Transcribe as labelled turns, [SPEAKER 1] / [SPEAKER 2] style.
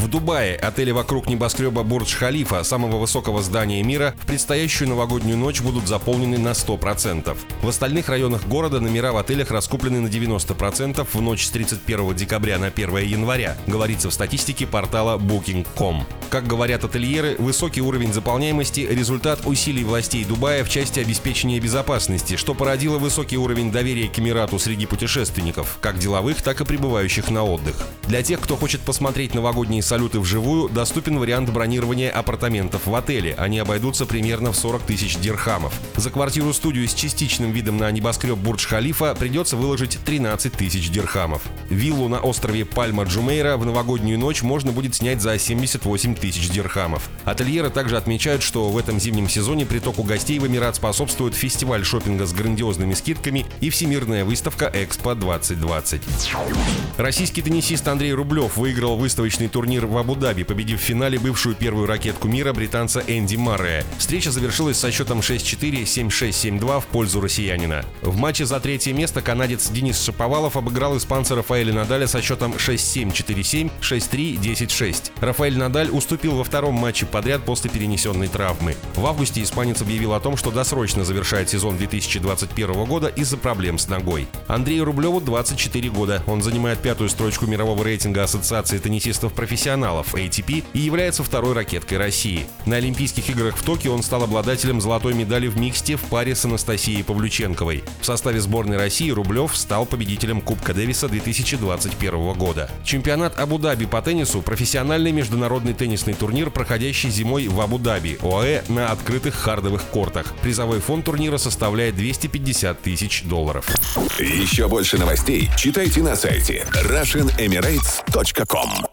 [SPEAKER 1] В Дубае, отеле вокруг небоскреба Бурдж-Халифа, самого высокого здания мира, в предстоящую новогоднюю ночь будут заполнены на 100%. В остальных районах города номера в отелях раскуплены на 90% в ночь с 31 декабря на 1 января, говорится в статистике портала Booking.com. Как говорят ательеры, высокий уровень заполняемости – результат усилий властей Дубая в части обеспечения безопасности, что породило высокий уровень доверия к Эмирату среди путешественников, как деловых, так и прибывающих на отдых. Для тех, кто хочет посмотреть новогодние салюты вживую, доступен вариант бронирования апартаментов в отеле. Они обойдутся примерно в 40 тысяч дирхамов. За квартиру-студию с частичным видом на небоскреб Бурдж-Халифа придется выложить 13 тысяч дирхамов. Виллу на острове Пальма-Джумейра в новогоднюю ночь можно будет снять за 78 тысяч дирхамов. Ательеры также отмечают, что в этом зимнем сезоне притоку гостей в Эмират способствует фестиваль шопинга с грандиозными скидками и всемирная выставка Экспо 2020. Российский теннисист Андрей Рублев выиграл выставочный турнир турнир в Абу-Даби, победив в финале бывшую первую ракетку мира британца Энди Маррея. Встреча завершилась со счетом 6-4, 7-6, 7-2 в пользу россиянина. В матче за третье место канадец Денис Шаповалов обыграл испанца Рафаэля Надаля со счетом 6-7, 4-7, 6-3, 10-6. Рафаэль Надаль уступил во втором матче подряд после перенесенной травмы. В августе испанец объявил о том, что досрочно завершает сезон 2021 года из-за проблем с ногой. Андрею Рублеву 24 года. Он занимает пятую строчку мирового рейтинга Ассоциации теннисистов-профессионалов профессионалов ATP и является второй ракеткой России. На Олимпийских играх в Токио он стал обладателем золотой медали в миксте в паре с Анастасией Павлюченковой. В составе сборной России Рублев стал победителем Кубка Дэвиса 2021 года. Чемпионат Абу-Даби по теннису – профессиональный международный теннисный турнир, проходящий зимой в Абу-Даби, ОАЭ, на открытых хардовых кортах. Призовой фонд турнира составляет 250 тысяч долларов.
[SPEAKER 2] Еще больше новостей читайте на сайте RussianEmirates.com